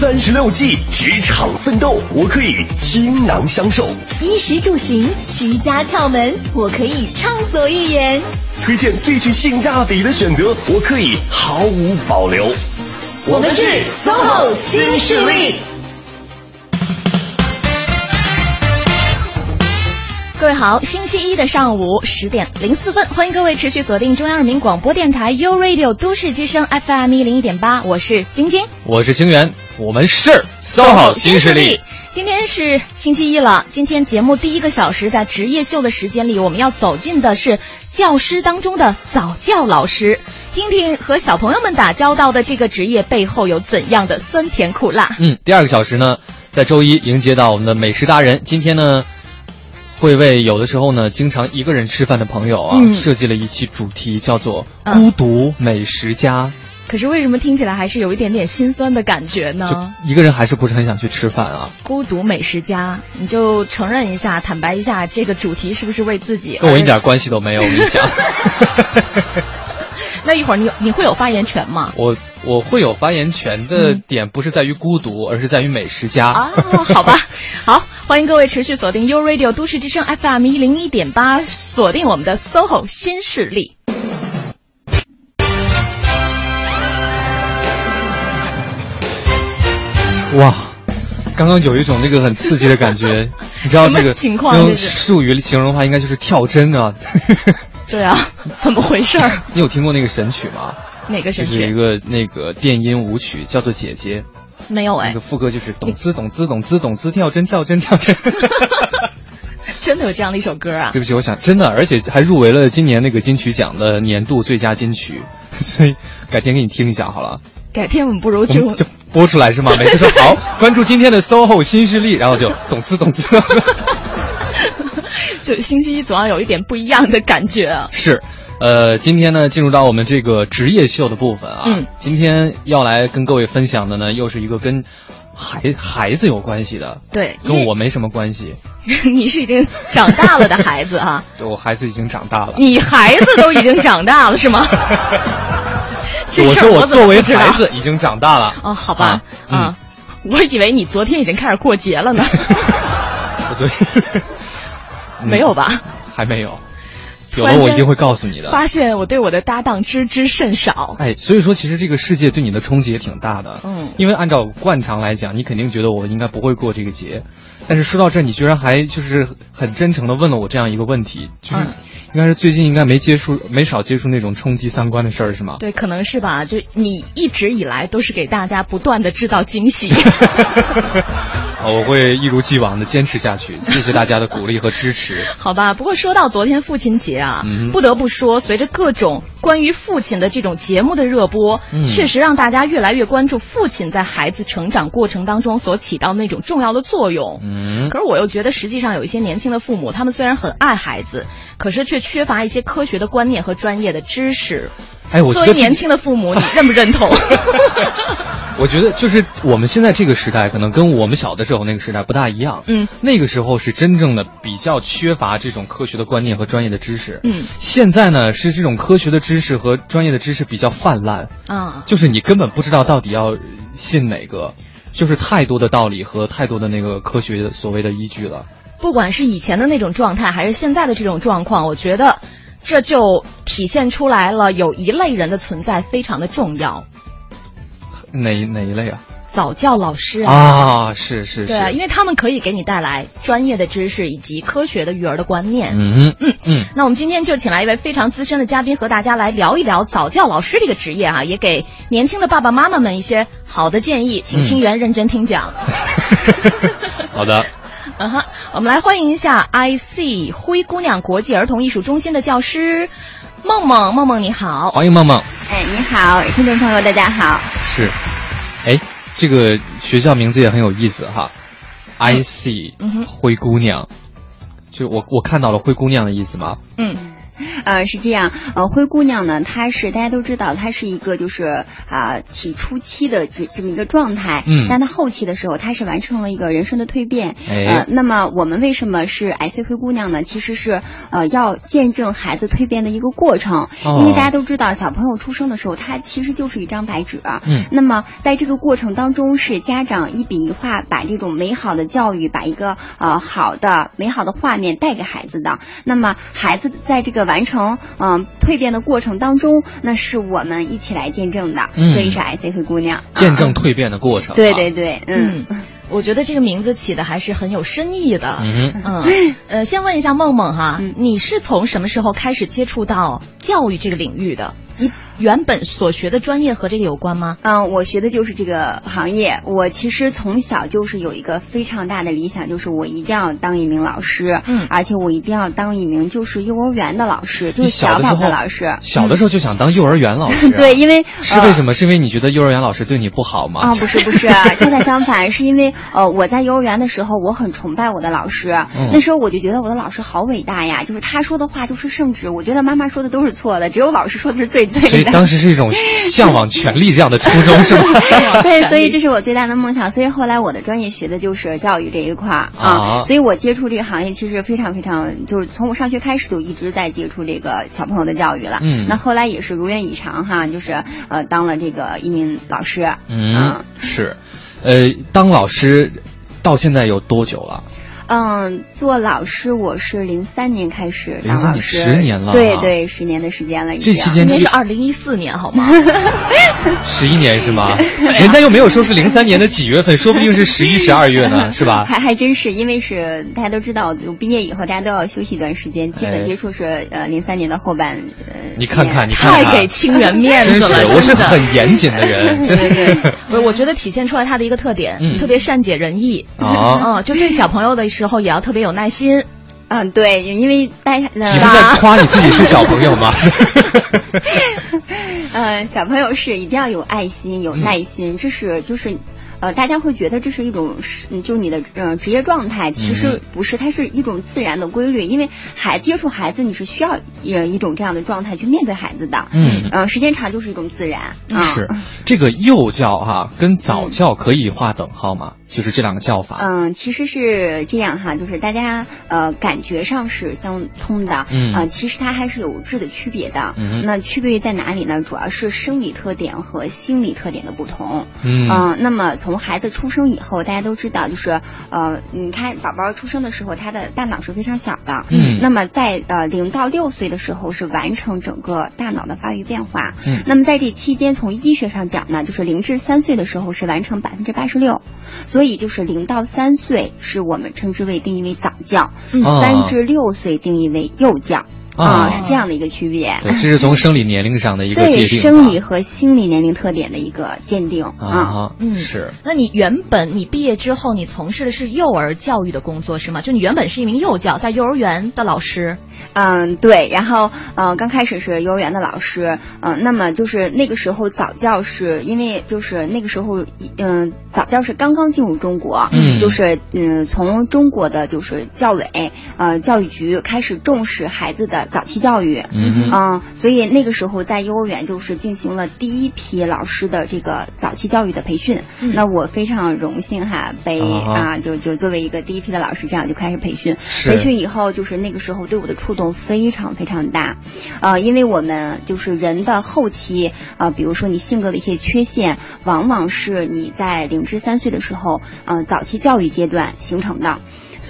三十六计，职场奋斗，我可以倾囊相授；衣食住行，居家窍门，我可以畅所欲言；推荐最具性价比的选择，我可以毫无保留。我们是 SOHO 新势力。各位好，星期一的上午十点零四分，欢迎各位持续锁定中央人民广播电台 u Radio 都市之声 FM 一零一点八，我是晶晶，我是清源，我们是 SOHO 新势力。今天是星期一了，今天节目第一个小时在职业秀的时间里，我们要走进的是教师当中的早教老师，听听和小朋友们打交道的这个职业背后有怎样的酸甜苦辣。嗯，第二个小时呢，在周一迎接到我们的美食达人，今天呢。会为有的时候呢，经常一个人吃饭的朋友啊，设计了一期主题，叫做“孤独美食家”。可是为什么听起来还是有一点点心酸的感觉呢？一个人还是不是很想去吃饭啊？孤独美食家，你就承认一下，坦白一下，这个主题是不是为自己？跟我一点关系都没有，我跟你讲。那一会儿你你会有发言权吗？我我会有发言权的点不是在于孤独，而是在于美食家啊。好吧，好，欢迎各位持续锁定 U Radio 都市之声 FM 一零一点八，锁定我们的 SOHO 新势力。哇，刚刚有一种那个很刺激的感觉，你知道这个情况用术语形容的话，应该就是跳针啊。对啊，怎么回事儿？你有听过那个神曲吗？哪个神曲？是一个那个电音舞曲，叫做《姐姐》。没有哎。那个副歌就是咚滋咚滋咚滋咚滋跳针跳针跳针。真的有这样的一首歌啊？对不起，我想真的，而且还入围了今年那个金曲奖的年度最佳金曲，所以改天给你听一下好了。改天我们不如就就播出来是吗？每次说好，关注今天的 SOHO 新势力，然后就懂词懂词。就星期一总要有一点不一样的感觉啊！是，呃，今天呢，进入到我们这个职业秀的部分啊。嗯。今天要来跟各位分享的呢，又是一个跟孩孩子有关系的。对。跟我没什么关系。你是已经长大了的孩子啊？对，我孩子已经长大了。你孩子都已经长大了是吗？我说我作为孩子已经长大了。哦，好吧。嗯。我以为你昨天已经开始过节了呢。我昨天。没有吧？还没有，有了我一定会告诉你的。发现我对我的搭档知之甚少。哎，所以说其实这个世界对你的冲击也挺大的。嗯，因为按照惯常来讲，你肯定觉得我应该不会过这个节，但是说到这，你居然还就是很真诚的问了我这样一个问题，就是。应该是最近应该没接触，没少接触那种冲击三观的事儿，是吗？对，可能是吧。就你一直以来都是给大家不断的制造惊喜。我会一如既往的坚持下去，谢谢大家的鼓励和支持。好吧，不过说到昨天父亲节啊，不得不说，随着各种关于父亲的这种节目的热播，确实让大家越来越关注父亲在孩子成长过程当中所起到那种重要的作用。嗯，可是我又觉得，实际上有一些年轻的父母，他们虽然很爱孩子，可是却缺乏一些科学的观念和专业的知识。哎，我作为年轻的父母，你认不认同？我觉得就是我们现在这个时代，可能跟我们小的时候那个时代不大一样。嗯，那个时候是真正的比较缺乏这种科学的观念和专业的知识。嗯，现在呢是这种科学的知识和专业的知识比较泛滥。啊，就是你根本不知道到底要信哪个，就是太多的道理和太多的那个科学所谓的依据了。不管是以前的那种状态，还是现在的这种状况，我觉得。这就体现出来了，有一类人的存在非常的重要。哪哪一类啊？早教老师啊！啊，是是是。对啊，因为他们可以给你带来专业的知识以及科学的育儿的观念。嗯嗯嗯。那我们今天就请来一位非常资深的嘉宾，和大家来聊一聊早教老师这个职业啊，也给年轻的爸爸妈妈们一些好的建议，请清源认真听讲。好的。嗯哼，我们来欢迎一下 IC 灰姑娘国际儿童艺术中心的教师梦梦，梦梦你好，欢迎梦梦。哎，你好，听众朋友大家好。是，哎，这个学校名字也很有意思哈，IC 灰姑娘，就我我看到了灰姑娘的意思吗？嗯，呃，是这样，呃，灰姑娘呢，她是大家都知道，她是一个就是啊、起初期的这这么一个状态，嗯但她后期的时候，她是完成了一个人生的蜕变，哎呃，那么我们为什么是 IC 灰姑娘呢？其实是呃要见证孩子蜕变的一个过程，哦因为大家都知道，小朋友出生的时候，他其实就是一张白纸，嗯那么在这个过程当中，是家长一笔一画把这种美好的教育，把一个呃好的美好的画面带给孩子的。那么孩子在这个完成嗯、蜕变的过程当中，那是我们一起来见证的，嗯所以是 IC 灰姑娘见证啊蜕变的过程啊。对对对，嗯。嗯，我觉得这个名字起的还是很有深意的。嗯，嗯，呃，先问一下梦梦哈，嗯你是从什么时候开始接触到教育这个领域的？你原本所学的专业和这个有关吗？嗯，我学的就是这个行业。我其实从小就是有一个非常大的理想，就是我一定要当一名老师，嗯而且我一定要当一名就是幼儿园的老师，就是宝小宝的老师。小的时候就想当幼儿园老师啊、对，因为呃 是为什么？是因为你觉得幼儿园老师对你不好吗？啊、不是不是，恰恰相反，是因为呃，我在幼儿园的时候，我很崇拜我的老师。嗯那时候我就觉得我的老师好伟大呀，就是他说的话都是圣旨，我觉得妈妈说的都是错的，只有老师说的是最对的。当时是一种向往权力这样的初衷，是吗？对，所以这是我最大的梦想。所以后来我的专业学的就是教育这一块儿啊啊，所以我接触这个行业其实非常非常，就是从我上学开始就一直在接触这个小朋友的教育了。嗯那后来也是如愿以偿哈，就是呃当了这个一名老师。嗯，是，呃，当老师到现在有多久了？嗯，做老师我是零三年开始当03年老师，10年了啊对对，十年的时间了已经。这期间是二零一四年，好吗？十一年是吗？人家又没有说是零三年的几月份，说不定是十一、十二月呢，是吧？还还真是，因为是大家都知道，就毕业以后大家都要休息一段时间，基哎本接触是呃零三年的后半呃。你看看，你看看，太给清源面子真了，是，我是很严谨的人，对对对的。我我觉得体现出来他的一个特点，嗯特别善解人意。啊嗯，就对小朋友的时候也要特别有耐心。嗯，对，因为大家你是在 夸你自己是小朋友吗？嗯，小朋友是一定要有爱心、有耐心，这是就是。呃，大家会觉得这是一种是，嗯就你的呃职业状态，其嗯实不是，它是一种自然的规律。因为孩接触孩子，你是需要呃一种这样的状态去面对孩子的。嗯呃，时间长就是一种自然。嗯、是这个幼教哈、跟早教可以划等号吗？就是这两个叫法。嗯，其实是这样哈，就是大家呃感觉上是相通的，嗯呃，其实它还是有质的区别的。嗯那区别在哪里呢？主要是生理特点和心理特点的不同。嗯呃那么从孩子出生以后，大家都知道，就是呃，你看宝宝出生的时候，他的大脑是非常小的。嗯那么在呃零到六岁的时候是完成整个大脑的发育变化。嗯那么在这期间，从医学上讲呢，就是零至三岁的时候是完成百分之八十六，所以就是零到三岁是我们称之为定义为早教，嗯三啊至六岁定义为幼教。啊是这样的一个区别。对，这是从生理年龄上的一个对界定啊。生理和心理年龄特点的一个鉴定啊。啊，嗯是。那你原本你毕业之后，你从事的是幼儿教育的工作是吗？就你原本是一名幼教，在幼儿园的老师。嗯，对，然后呃，刚开始是幼儿园的老师，嗯、那么就是那个时候早教是因为就是那个时候，嗯、早教是刚刚进入中国，嗯就是嗯、从中国的就是教委呃教育局开始重视孩子的早期教育，嗯所以那个时候在幼儿园就是进行了第一批老师的这个早期教育的培训。嗯那我非常荣幸哈，被啊啊就就作为一个第一批的老师，这样就开始培训。培训以后，就是那个时候对我的触动非常非常大，呃，因为我们就是人的后期，呃，比如说你性格的一些缺陷，往往是你在零至三岁的时候，呃，早期教育阶段形成的。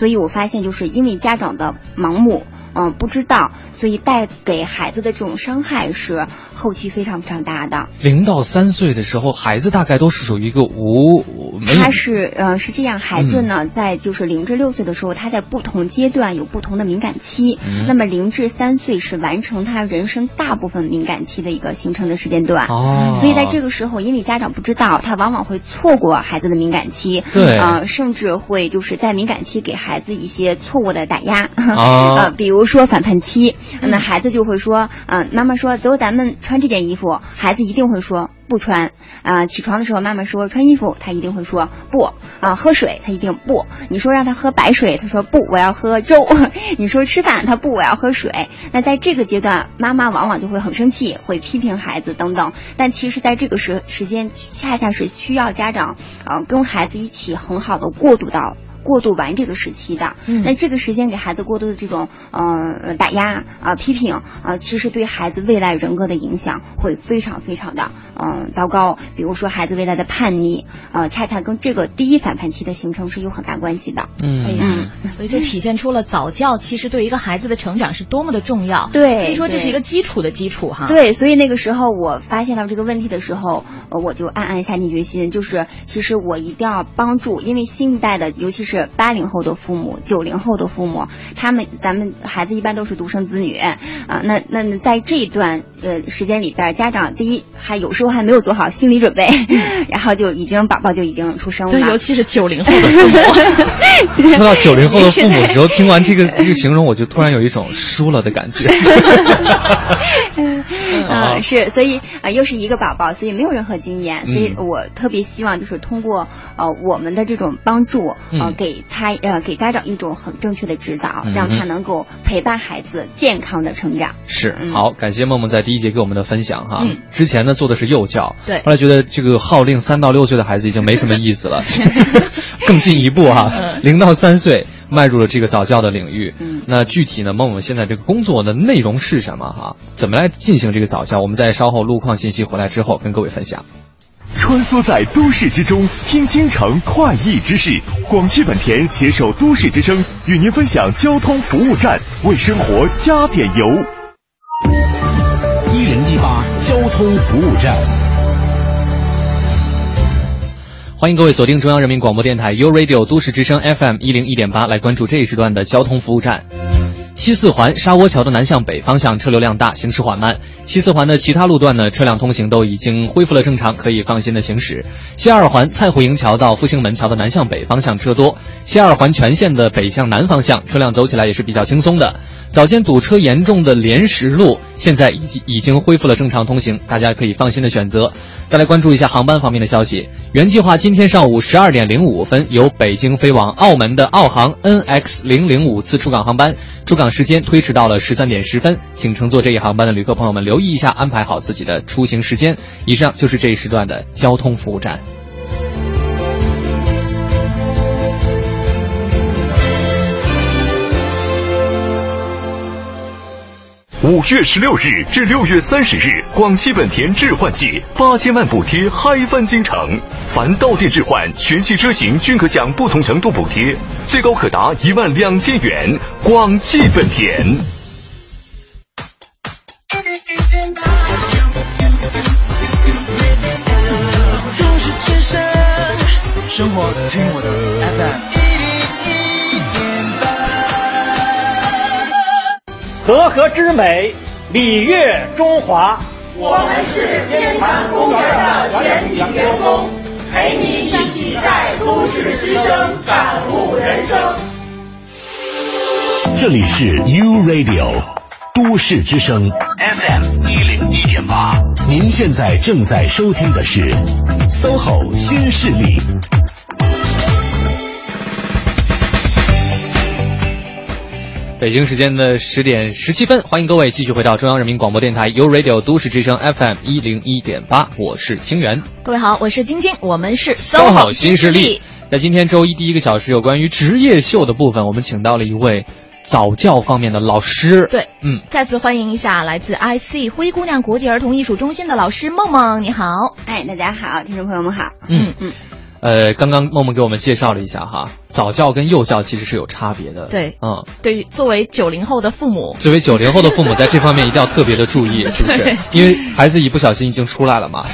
所以我发现，就是因为家长的盲目，嗯、不知道，所以带给孩子的这种伤害是后期非常非常大的。零到三岁的时候，孩子大概都是属于一个无没他是呃是这样，孩子呢、在就是零至六岁的时候，他在不同阶段有不同的敏感期。嗯那么零至三岁是完成他人生大部分敏感期的一个形成的时间段。哦，所以在这个时候，因为家长不知道，他往往会错过孩子的敏感期，对呃，甚至会就是在敏感期给孩子一些错误的打压，哦 呃，比如说反叛期，那孩子就会说，嗯，妈妈说走，咱们穿这件衣服，孩子一定会说不穿。啊，起床的时候妈妈说穿衣服，他一定会说不。啊，喝水他一定不。你说让他喝白水，他说不，我要喝粥。你说吃饭，他不，我要喝水。那在这个阶段，妈妈往往就会很生气，会批评孩子等等。但其实，在这个时时间，恰恰是需要家长啊跟孩子一起很好的过渡到。过渡完这个时期的，那这个时间给孩子过度的这种呃打压啊批评啊，其实对孩子未来人格的影响会非常非常的嗯糟糕。比如说孩子未来的叛逆啊，恰恰跟这个第一反叛期的形成是有很大关系的。嗯嗯，所以就体现出了早教其实对一个孩子的成长是多么的重要。对，可以说这是一个基础的基础哈。对，所以那个时候我发现到这个问题的时候，我就暗暗下定决心，就是其实我一定要帮助，因为新一代的尤其是。是八零后的父母，九零后的父母，他们咱们孩子一般都是独生子女啊。那那在这一段呃时间里边，家长第一还有时候还没有做好心理准备，然后就已经宝宝就已经出生了。对，尤其是九零后的父母。说到九零后的父母的时候，听完这个这个形容，我就突然有一种输了的感觉。嗯，是，所以啊，又是一个宝宝，所以没有任何经验，所以我特别希望就是通过呃我们的这种帮助呃。给他呃，给家长一种很正确的指导，让他能够陪伴孩子健康的成长。是，好，感谢梦梦在第一节给我们的分享哈。之前呢做的是幼教，对，后来觉得这个号令三到六岁的孩子已经没什么意思了 更进一步哈，零到三岁迈入了这个早教的领域。嗯，那具体呢，孟我们现在这个工作的内容是什么哈？怎么来进行这个早教？我们在稍后路况信息回来之后跟各位分享。穿梭在都市之中，听京城快意之事。广汽本田携手都市之声，与您分享交通服务站，为生活加点油。一零一八交通服务站，欢迎各位锁定中央人民广播电台 u Radio 都市之声 FM 一零一点八，来关注这一时段的交通服务站。西四环沙窝桥的南向北方向车流量大，行驶缓慢。西四环的其他路段呢，车辆通行都已经恢复了正常，可以放心的行驶。西二环蔡胡营桥到复兴门桥的南向北方向车多。西二环全线的北向南方向车辆走起来也是比较轻松的。早间堵车严重的莲石路，现在已经已经恢复了正常通行，大家可以放心的选择。再来关注一下航班方面的消息。原计划今天上午十二点零五分由北京飞往澳门的澳航 NX 零零五次出港航班，出港时间推迟到了十三点十分，请乘坐这一航班的旅客朋友们留意一下，安排好自己的出行时间。以上就是这一时段的交通服务站。五月十六日至六月三十日，广汽本田置换季八千万补贴嗨翻京城，凡到店置换，全系车型均可享不同程度补贴，最高可达一万两千元。广汽本田。生活听我的。和合之美，礼乐中华。我们是天坛公园的全体员工，陪你一起在都市之声感悟人生。这里是 U Radio 都市之声 FM 一零一点八，您现在正在收听的是 SOHO 新势力。北京时间的十点十七分，欢迎各位继续回到中央人民广播电台 u Radio 都市之声 FM 一零一点八，我是清源。各位好，我是晶晶，我们是 SOHO 新势力。在今天周一第一个小时有关于职业秀的部分，我们请到了一位早教方面的老师。对，嗯，再次欢迎一下来自 IC 灰姑娘国际儿童艺术中心的老师梦梦，你好。哎，大家好，听众朋友们好。嗯嗯。呃，刚刚梦梦给我们介绍了一下哈，早教跟幼教其实是有差别的。对，嗯，对于作为九零后的父母，作为九零后的父母，在这方面一定要特别的注意，是不是？因为孩子一不小心已经出来了嘛，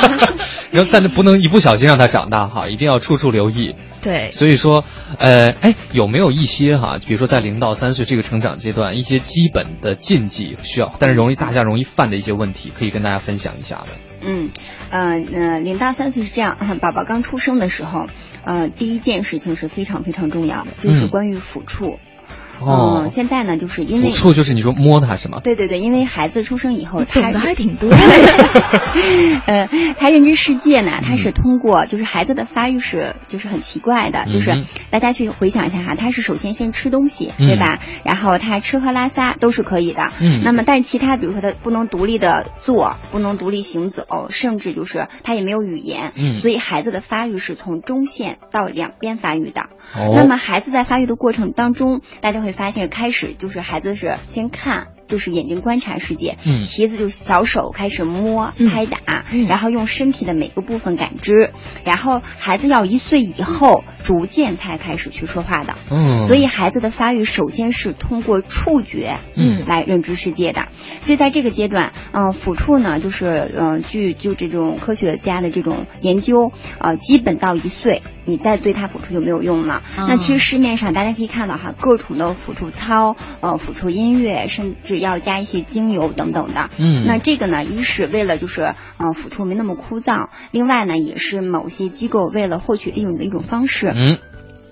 然后但是不能一不小心让他长大哈，一定要处处留意。对，所以说，呃，哎，有没有一些哈，比如说在零到三岁这个成长阶段，一些基本的禁忌需要，但是容易大家容易犯的一些问题，可以跟大家分享一下的。嗯，呃，呃，零到三岁是这样，宝宝刚出生的时候，呃，第一件事情是非常非常重要的，就是关于抚触。哦嗯，现在呢，就是因为抚触就是你说摸它是吗？对对对，因为孩子出生以后，懂 他得还挺多。呃，他认知世界呢，他嗯是通过就是孩子的发育是就是很奇怪的，就是嗯大家去回想一下哈，他是首先先吃东西，嗯对吧？然后他吃喝拉撒都是可以的。嗯那么但其他比如说他不能独立的坐，不能独立行走，甚至就是他也没有语言，嗯所以孩子的发育是从中线到两边发育的。哦那么孩子在发育的过程当中，大家会发现，开始就是孩子是先看。就是眼睛观察世界，嗯其次就是小手开始摸、嗯拍打，嗯然后用身体的每个部分感知，然后孩子要一岁以后，逐渐才开始去说话的。嗯，所以孩子的发育首先是通过触觉，嗯来认知世界的。所以在这个阶段，嗯、抚触呢，就是嗯、呃据就这种科学家的这种研究，呃，基本到一岁，你再对他抚触就没有用了。啊那其实市面上大家可以看到哈，各种的抚触操，呃，抚触音乐，甚至要加一些精油等等的。嗯那这个呢，一是为了就是呃抚触没那么枯燥，另外呢，也是某些机构为了获取利润的一种方式。嗯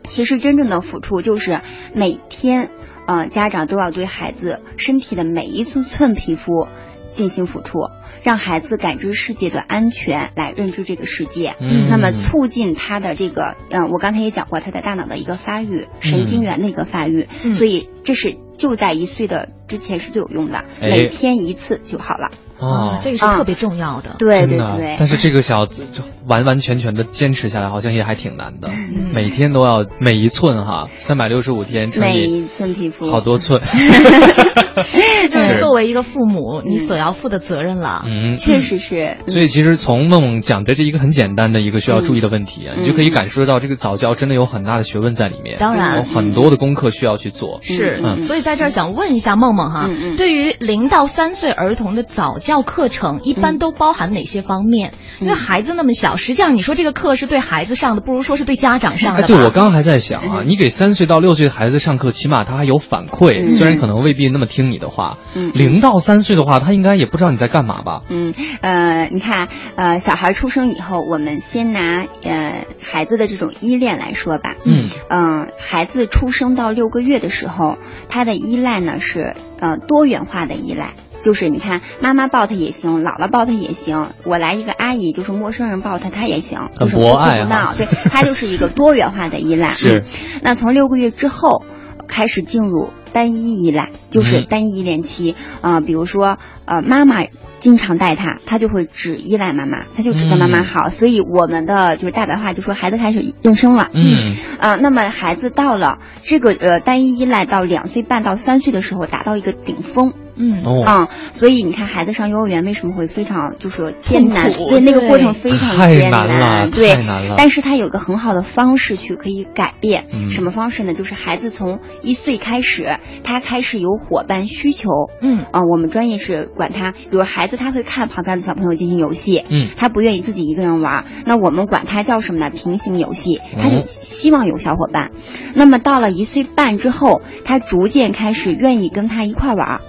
其实真正的抚触就是每天，呃，家长都要对孩子身体的每一寸寸皮肤进行抚触，让孩子感知世界的安全，来认知这个世界。嗯那么促进他的这个，嗯、我刚才也讲过，他的大脑的一个发育，神经元的一个发育，嗯所以这是就在一岁的之前是最有用的，哎每天一次就好了。哦，这个是特别重要的。对对对，但是这个小子就完完全全的坚持下来，好像也还挺难的。嗯每天都要每一寸哈，三百六十五天乘以每一寸皮肤好多寸。这 就是作为一个父母，你所要负的责任了。嗯，确实是。嗯所以其实从梦梦讲的这一个很简单的一个需要注意的问题啊，嗯你就可以感受到这个早教真的有很大的学问在里面，当然有很多的功课需要去做。是，嗯所以在这儿想问一下梦梦哈，对于零到三岁儿童的早教课程，一般都包含哪些方面？因为孩子那么小，实际上你说这个课是对孩子上的，不如说是对家长上哎，的哎。对，我刚刚还在想啊，你给三岁到六岁的孩子上课，起码他还有反馈，嗯虽然可能未必那么听你的话。嗯零到三岁的话，他应该也不知道你在干嘛吧？嗯，呃，你看，呃，小孩出生以后，我们先拿呃孩子的这种依恋来说吧。嗯嗯、孩子出生到六个月的时候，他的依赖呢是呃多元化的依赖。就是你看，妈妈抱他也行，姥姥抱他也行，我来一个阿姨，就是陌生人抱他，他也行，就是不哭不闹，对，他就是一个多元化的依赖。是嗯那从六个月之后开始进入单一依赖，就是嗯单一依恋期啊、呃比如说呃妈妈经常带他，他就会只依赖妈妈，他就只跟妈妈嗯好，所以我们的就是大白话就说孩子开始认生了。嗯啊、那么孩子到了这个呃单一依赖到两岁半到三岁的时候达到一个顶峰，嗯哦，啊、所以你看孩子上幼儿园为什么会非常就是艰难对，那个过程非常艰难了对。太难了，但是他有个很好的方式去可以改变，嗯。什么方式呢？就是孩子从一岁开始，他开始有伙伴需求。嗯。啊、我们专业是管他，比如孩子他会看旁边的小朋友进行游戏，嗯。他不愿意自己一个人玩，那我们管他叫什么呢？平行游戏，他就哦希望有小伙伴。那么到了一岁半之后，他逐渐开始愿意跟他一块玩，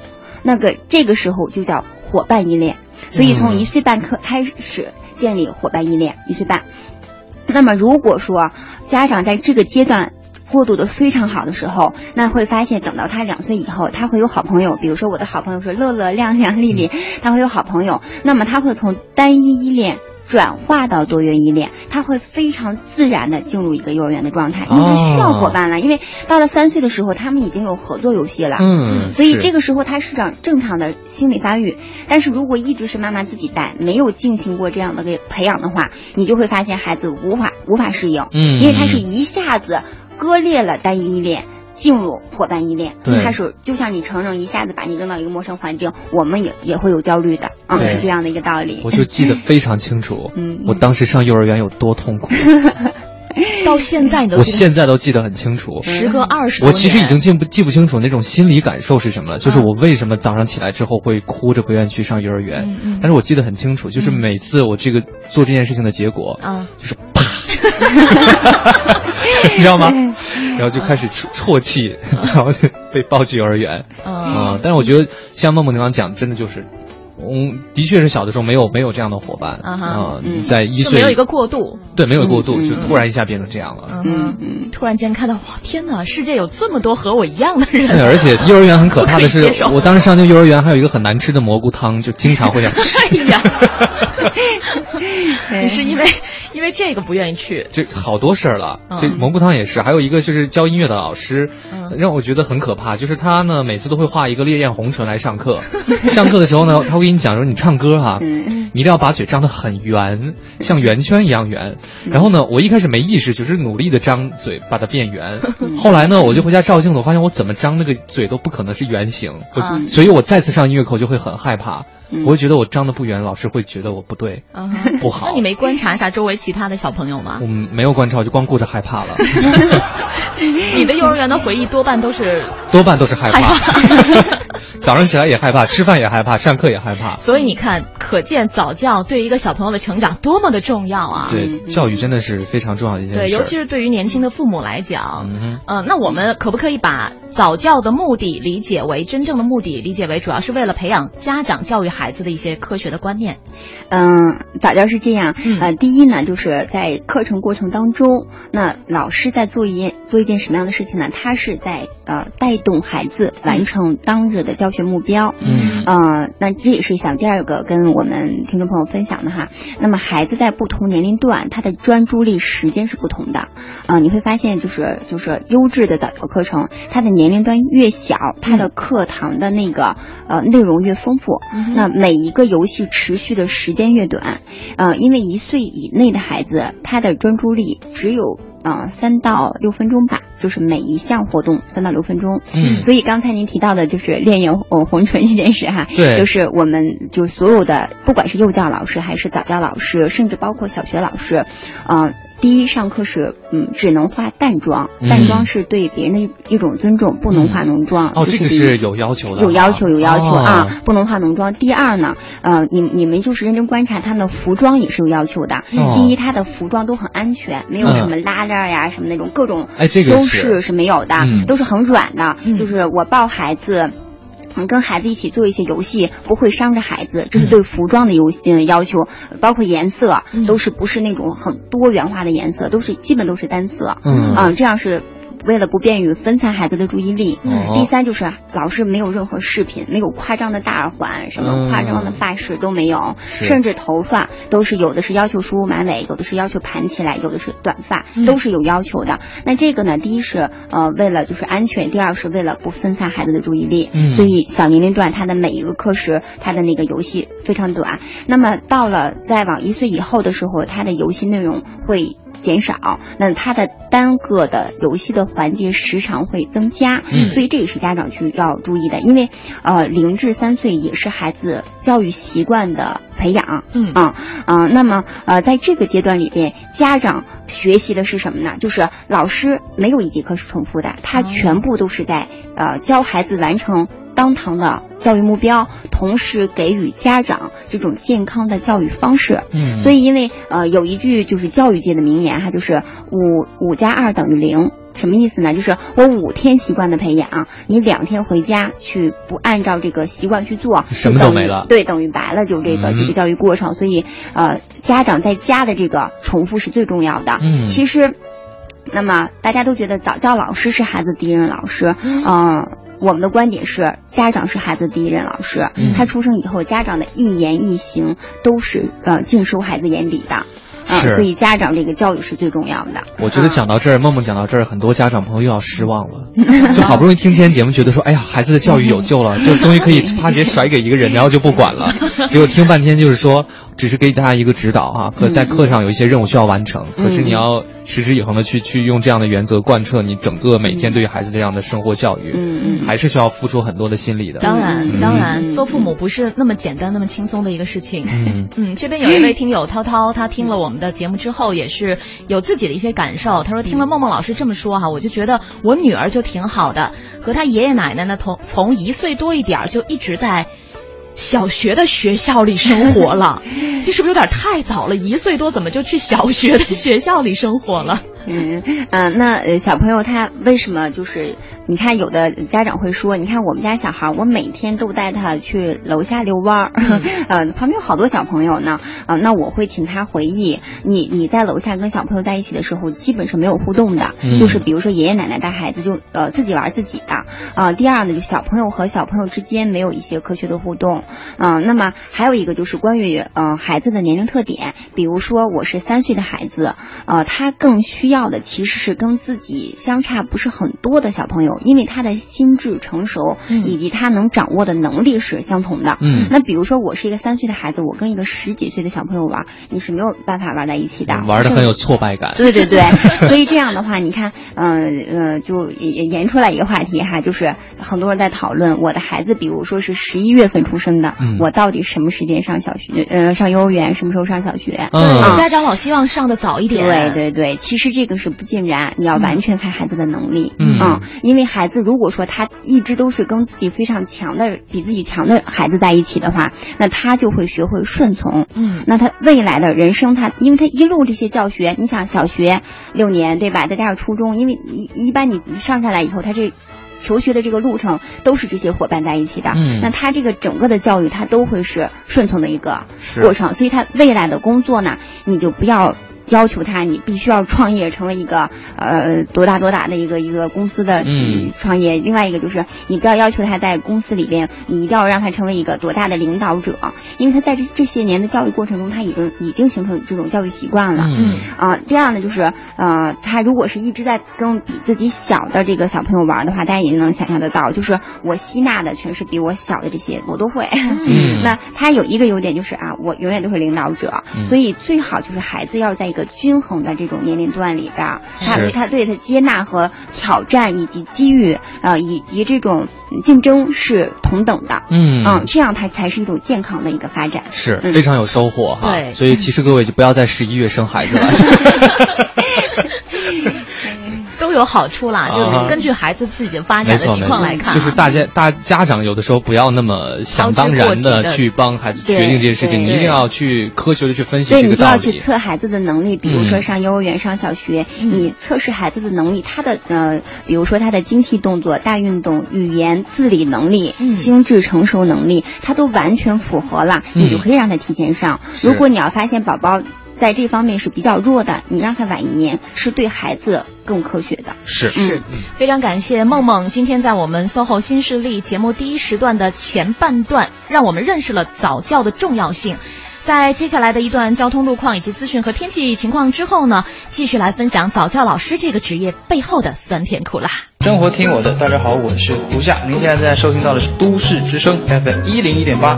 那个这个时候就叫伙伴依恋。所以从嗯一岁半开开始建立伙伴依恋，一岁半。那么如果说家长在这个阶段过渡的非常好的时候，那会发现等到他两岁以后，他会有好朋友，比如说我的好朋友是乐乐、亮亮、丽丽，他会有好朋友，那么他会从单一依恋。转化到多元依恋，他会非常自然的进入一个幼儿园的状态，因为他需要伙伴了。因为到了三岁的时候，他们已经有合作游戏了，嗯，所以这个时候他是长正常的心理发育，但是如果一直是妈妈自己带，没有进行过这样的给培养的话，你就会发现孩子无法无法适应，嗯因为他是一下子割裂了单一依恋。进入伙伴依恋，一开始就像你成人一下子把你扔到一个陌生环境，我们也也会有焦虑的，嗯、是这样的一个道理。我就记得非常清楚，嗯。我当时上幼儿园有多痛苦，到现在你都我现在都记得很清楚。时隔二十我其实已经记不记不清楚那种心理感受是什么了，就是我为什么早上起来之后会哭着不愿意去上幼儿园，嗯嗯。但是我记得很清楚，就是每次我这个做这件事情的结果，啊，就是啪 你知道吗？然后就开始啜啜泣，然后就被抱去幼儿园。嗯啊、但是我觉得像梦梦刚刚讲，真的就是嗯，的确是小的时候没有没有这样的伙伴啊在一岁就没有一个过渡。对没有过渡，就突然一下变成这样了。嗯嗯突然间看到，哇，天哪，世界有这么多和我一样的人。对，而且 幼儿园很可怕的是我当时上那个幼儿园还有一个很难吃的蘑菇汤，就经常会想 吃。哎呀，对 你是因为因为这个不愿意去。这好多事儿了，嗯。这蘑菇汤也是，还有一个就是教音乐的老师，嗯。让我觉得很可怕，就是他呢每次都会画一个烈焰红唇来上课，上课的时候呢，他会跟你讲说你唱歌哈、嗯你一定要把嘴张得很圆，像圆圈一样圆。然后呢，我一开始没意识，就是努力的张嘴把它变圆。后来呢，我就回家照镜子，我发现我怎么张那个嘴都不可能是圆形，我就啊所以我再次上音乐课我就会很害怕，嗯我会觉得我张的不圆，老师会觉得我不对。嗯不好那你没观察一下周围其他的小朋友吗我？们没有观察，我就光顾着害怕了，你的幼儿园的回忆多半都是，多半都是害害怕。怕早上起来也害怕，吃饭也害怕，上课也害怕。所以你看，可见早教对于一个小朋友的成长多么的重要啊！对，嗯教育真的是非常重要的一件事对，尤其是对于年轻的父母来讲，嗯呃，那我们可不可以把早教的目的理解为真正的目的，理解为主要是为了培养家长教育孩子的一些科学的观念？嗯，早教是这样，嗯呃，第一呢，就是在课程过程当中，那老师在做一件做一件什么样的事情呢？他是在呃带动孩子完成当日的教学目标。嗯呃，那这也是想第二个跟我们听众朋友分享的哈。那么孩子在不同年龄段，他的专注力时间是不同的。呃，你会发现就是就是优质的早教课程，他的年龄段越小，他的课堂的那个呃内容越丰富。那每一个游戏持续的时间越短，呃，因为一岁以内的孩子，他的专注力只有呃三到六分钟吧，就是每一项活动三到六分钟。嗯所以刚才您提到的就是练眼红红唇这件事哈，对就是我们就所有的不管是幼教老师还是早教老师，甚至包括小学老师，呃。第一，上课是嗯，只能化淡妆，嗯淡妆是对别人的一一种尊重，不能化浓妆。哦，这个是有要求的，有要求，有要求哦啊，不能化浓妆。第二呢，呃，你你们就是认真观察他们的服装也是有要求的。哦第一，他的服装都很安全，没有嗯什么拉链呀、什么那种各种修饰是没有的，嗯都是很软的。嗯就是我抱孩子。嗯，跟孩子一起做一些游戏，不会伤着孩子，这是对服装的游嗯要求，包括颜色嗯。都是不是那种很多元化的颜色，都是基本都是单色。嗯。啊，这样是为了不便于分散孩子的注意力。哦第三就是老师没有任何饰品，没有夸张的大耳环，什么夸张的发饰都没有，甚至头发都是有的是要求梳马尾，有的是要求盘起来，有的是短发，都是有要求的。那这个呢，第一是呃为了就是安全，第二是为了不分散孩子的注意力。嗯所以小年龄段他的每一个课时，他的那个游戏非常短。那么到了再往一岁以后的时候，他的游戏内容会。减少，那它的单个的游戏的环节时长会增加，嗯所以这也是家长去要注意的，因为呃零至三岁也是孩子教育习惯的培养，嗯啊啊、那么呃在这个阶段里边，家长学习的是什么呢？就是老师没有一节课是重复的，他哦全部都是在呃教孩子完成当堂的教育目标，同时给予家长这种健康的教育方式。嗯，所以，因为呃有一句就是教育界的名言哈，就是五五加二等于零。什么意思呢？就是我五天习惯的培养，你两天回家去不按照这个习惯去做，什么都没了对，等于白了，就这个、嗯这个教育过程。所以，呃，家长在家的这个重复是最重要的。嗯其实，那么大家都觉得早教老师是孩子第一任老师，嗯、我们的观点是，家长是孩子第一任老师。嗯他出生以后，家长的一言一行都是呃尽收孩子眼底的。啊、是所以家长这个教育是最重要的。我觉得讲到这儿，梦梦讲到这儿，很多家长朋友又要失望了。就好不容易听今天节目，觉得说，哎呀，孩子的教育有救了，就终于可以啪直接甩给一个人，然后就不管了。结果听半天就是说，只是给大家一个指导哈，可在课上有一些任务需要完成，可是你要持之以恒的去去用这样的原则贯彻你整个每天对于孩子这样的生活教育，嗯嗯还是需要付出很多的心力的。当然，嗯当然，嗯做父母不是那么简单、那么轻松的一个事情。嗯嗯，这边有一位听友涛涛，他听了我们的节目之后，也是有自己的一些感受。他说，听了梦梦老师这么说哈，我就觉得我女儿就挺好的，和她爷爷奶奶呢，从从一岁多一点儿就一直在。小学的学校里生活了，这是不是有点太早了？一岁多怎么就去小学的学校里生活了？嗯嗯，那呃小朋友他为什么就是你看有的家长会说，你看我们家小孩，我每天都带他去楼下遛弯儿，呃旁边有好多小朋友呢，啊那我会请他回忆，你你在楼下跟小朋友在一起的时候，基本是没有互动的，嗯。就是比如说爷爷奶奶带孩子就呃自己玩自己的，啊第二呢就小朋友和小朋友之间没有一些科学的互动，啊那么还有一个就是关于呃孩子的年龄特点，比如说我是三岁的孩子，呃他更需要的其实是跟自己相差不是很多的小朋友，因为他的心智成熟嗯以及他能掌握的能力是相同的。嗯那比如说我是一个三岁的孩子，我跟一个十几岁的小朋友玩，你是没有办法玩在一起的，玩的很有挫败感。对对对，所以这样的话，你看，嗯呃就也研出来一个话题哈，就是很多人在讨论，我的孩子，比如说是十一月份出生的，嗯我到底什么时间上小学，呃，上幼儿园，什么时候上小学？嗯对，啊家长老希望上的早一点。对对对，其实这个是不尽然，你要完全看孩子的能力。嗯因为孩子如果说他一直都是跟自己非常强的、比自己强的孩子在一起的话，那他就会学会顺从。嗯那他未来的人生他，因为他一路这些教学，你想小学六年对吧？再加上初中，因为一一般你上下来以后，他这。求学的这个路程都是这些伙伴在一起的，嗯那他这个整个的教育，他都会是顺从的一个过程，所以他未来的工作呢，你就不要要求他，你必须要创业成为一个呃多大多大的一个一个公司的嗯。创业。另外一个就是你不要要求他在公司里边，你一定要让他成为一个多大的领导者，因为他在这这些年的教育过程中，他已经已经形成这种教育习惯了。嗯。啊，第二呢，就是呃，他如果是一直在跟比自己小的这个小朋友玩的话，大家也能想象得到，就是我吸纳的全是比我小的这些，我都会。嗯。那他有一个优点就是啊，我永远都是领导者，嗯。所以最好就是孩子要在一个均衡的这种年龄段里边，他他对他接纳和挑战以及机遇啊、以及这种竞争是同等的。嗯嗯，这样他才是一种健康的一个发展。嗯是非常有收获哈。对所以提示各位就不要在十一月生孩子了。都有好处啦，就是啊根据孩子自己的发展的情况来，看。啊，就是大家大家长有的时候不要那么想当然的。去帮孩子决定这件事情，你一定要去科学的去分析对，这你就要去。测孩子的能力，比如说嗯上幼儿园、上小学，嗯。你测试孩子的能力，他的呃，比如说他的精细动作、大运动、语言自理能力、嗯。心智成熟能力，他都完全符合了，嗯。你就可以让他提前上。是。如果你要发现宝宝在这方面是比较弱的，你让他晚一年，是对孩子更科学的。是是非常感谢梦梦今天在我们 SOHO 新势力节目第一时段的前半段，让我们认识了早教的重要性。在接下来的一段交通路况以及资讯和天气情况之后呢，继续来分享早教老师这个职业背后的酸甜苦辣。生活听我的，大家好，我是胡夏。您现在正在收听到的是都市之声 FM 一零一点八。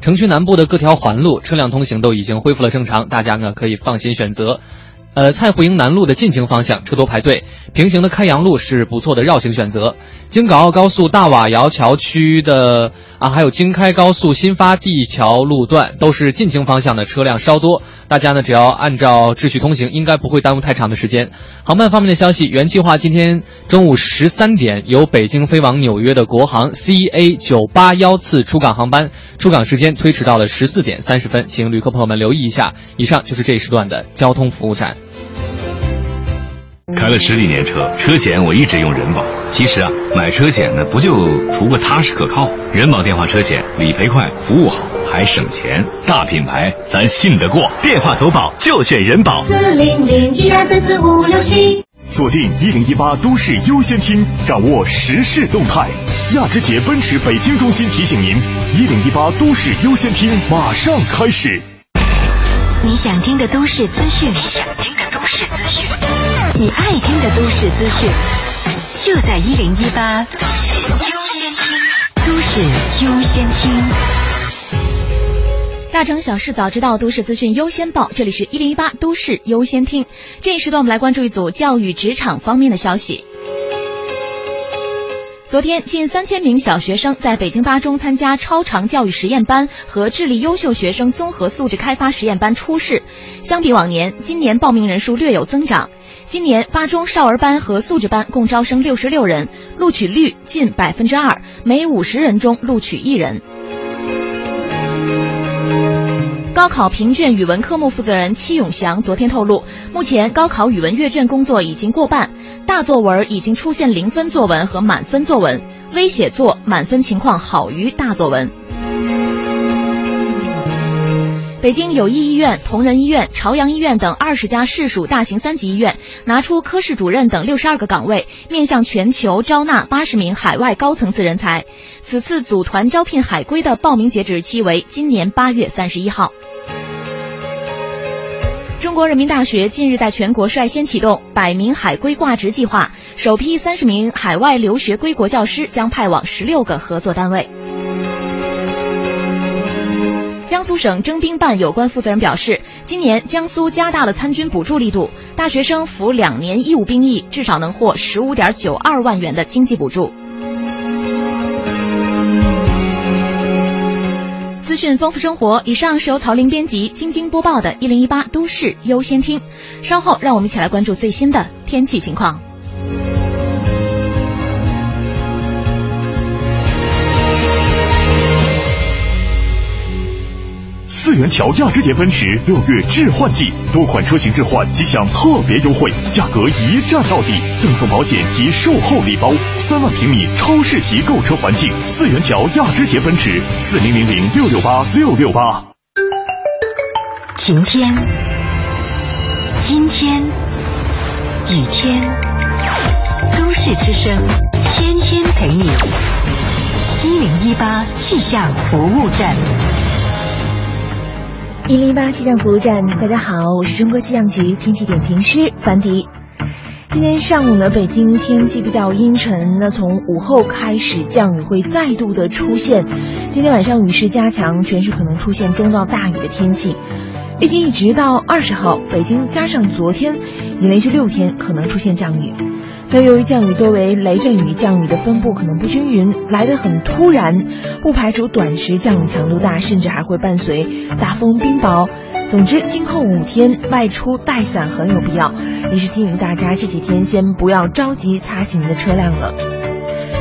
城区南部的各条环路车辆通行都已经恢复了正常，大家呢可以放心选择。呃，蔡湖营南路的进京方向车多排队，平行的开阳路是不错的绕行选择。京港澳高速大瓦窑桥区的啊，还有京开高速新发地桥路段都是进京方向的车辆稍多，大家呢只要按照秩序通行，应该不会耽误太长的时间。航班方面的消息，原计划今天中午十三点由北京飞往纽约的国航 CA 九八幺次出港航班，出港时间推迟到了十四点三十分，请旅客朋友们留意一下。以上就是这一时段的交通服务站。开了十几年车，车险我一直用人保。其实啊，买车险呢，不就图个踏实可靠？人保电话车险理赔快，服务好，还省钱，大品牌咱信得过。电话投保就选人保。四零零一二三四五六七。锁定一零一八都市优先听，掌握时事动态。亚之杰奔驰北京中心提醒您：一零一八都市优先听马上开始。你想听的都市资讯，你想听的都市资讯，你爱听的都市资讯，就在一零一八都市优先听，都市优先听。大城小事早知道，都市资讯优先报。这里是一零一八都市优先听。这一时段，我们来关注一组教育职场方面的消息。昨天，近三千名小学生在北京八中参加超长教育实验班和智力优秀学生综合素质开发实验班初试。相比往年，今年报名人数略有增长。今年八中少儿班和素质班共招生六十六人，录取率近百分之二，每五十人中录取一人。高考评卷语文科目负责人戚永祥昨天透露，目前高考语文阅卷工作已经过半，大作文已经出现零分作文和满分作文，微写作满分情况好于大作文。北京友谊医院、同仁医院、朝阳医院等二十家市属大型三级医院拿出科室主任等六十二个岗位，面向全球招纳八十名海外高层次人才。此次组团招聘海归的报名截止日期为今年八月三十一号。中国人民大学近日在全国率先启动百名海归挂职计划，首批三十名海外留学归国教师将派往十六个合作单位。江苏省征兵办有关负责人表示，今年江苏加大了参军补助力度，大学生服两年义务兵役至少能获十五点九二万元的经济补助。讯丰富生活，以上是由曹林编辑、晶晶播报的《一零一八都市优先听》。稍后，让我们一起来关注最新的天气情况。四元桥亚之杰奔驰六月置换季，多款车型置换即享特别优惠，价格一站到底，赠送保险及售后礼包，三万平米超市级购车环境。四元桥亚之杰奔驰，四零零零六六八六六八。晴天、阴天、雨天，都市之声，天天陪你。一零一八气象服务站。一零八气象服务站，大家好，我是中国气象局天气点评师樊迪。今天上午呢，北京天气比较阴沉，那从午后开始降雨会再度的出现。今天晚上雨势加强，全市可能出现中到大雨的天气。预计一直到二十号，北京加上昨天，已连续六天可能出现降雨。那由于降雨多为雷阵雨，降雨的分布可能不均匀，来得很突然，不排除短时降雨强度大，甚至还会伴随大风冰雹。总之，今后五天外出带伞很有必要，也是提醒大家这几天先不要着急擦洗您的车辆了。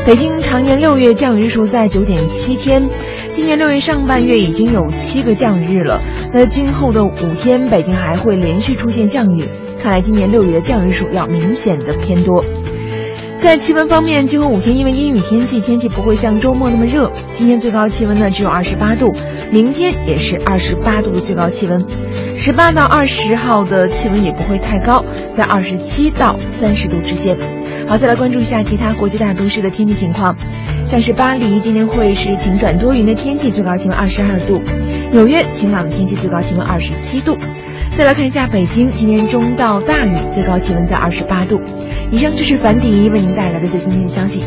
北京常年六月降雨日数在九点七天，今年六月上半月已经有七个降雨日了。那今后的五天，北京还会连续出现降雨。看来今年六月的降雨数要明显的偏多。在气温方面，今后五天因为阴雨天气，天气不会像周末那么热。今天最高气温呢只有二十八度，明天也是二十八度的最高气温，十八到二十号的气温也不会太高，在二十七到三十度之间。好，再来关注一下其他国际大都市的天气情况，像是巴黎今天会是晴转多云的天气，最高气温二十二度；纽约晴朗的天气，最高气温二十七度。再来看一下北京，今天中到大雨，最高气温在二十八度。以上就是樊迪为您带来的最新天气消息。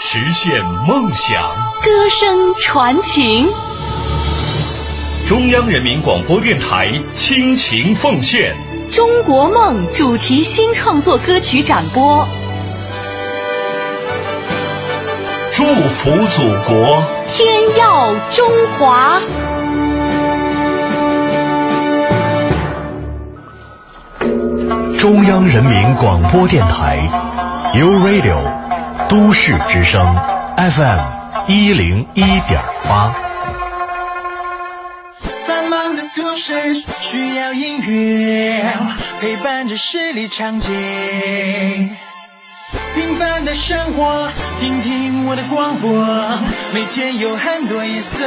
实现梦想，歌声传情。中央人民广播电台倾情奉献《中国梦》主题新创作歌曲展播，祝福祖国，天耀中华。中央人民广播电台，U Radio，都市之声，FM 一零一点八。繁忙的都市需要音乐陪伴着十里长街，平凡的生活，听听我的广播，每天有很多颜色。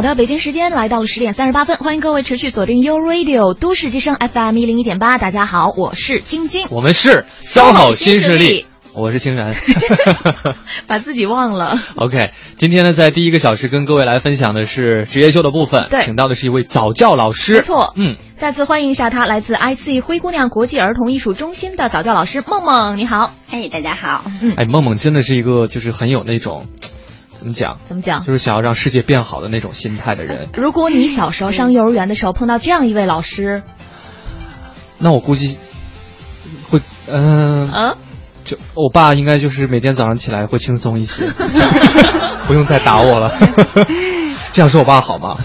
好的，北京时间来到了十点三十八分，欢迎各位持续锁定 U Radio 都市之声 FM 一零一点八。大家好，我是晶晶，我们是三好新势力，我是清然，把自己忘了。OK，今天呢，在第一个小时跟各位来分享的是职业秀的部分，对。请到的是一位早教老师，没错，嗯，再次欢迎一下他，来自 IC 灰姑娘国际儿童艺术中心的早教老师梦梦，你好。嘿，大家好。嗯，哎，梦梦真的是一个就是很有那种怎么讲？怎么讲？就是想要让世界变好的那种心态的人。如果你小时候上幼儿园的时候碰到这样一位老师，那我估计会，嗯、啊，就我爸应该就是每天早上起来会轻松一些，不用再打我了。这样说我爸好吗？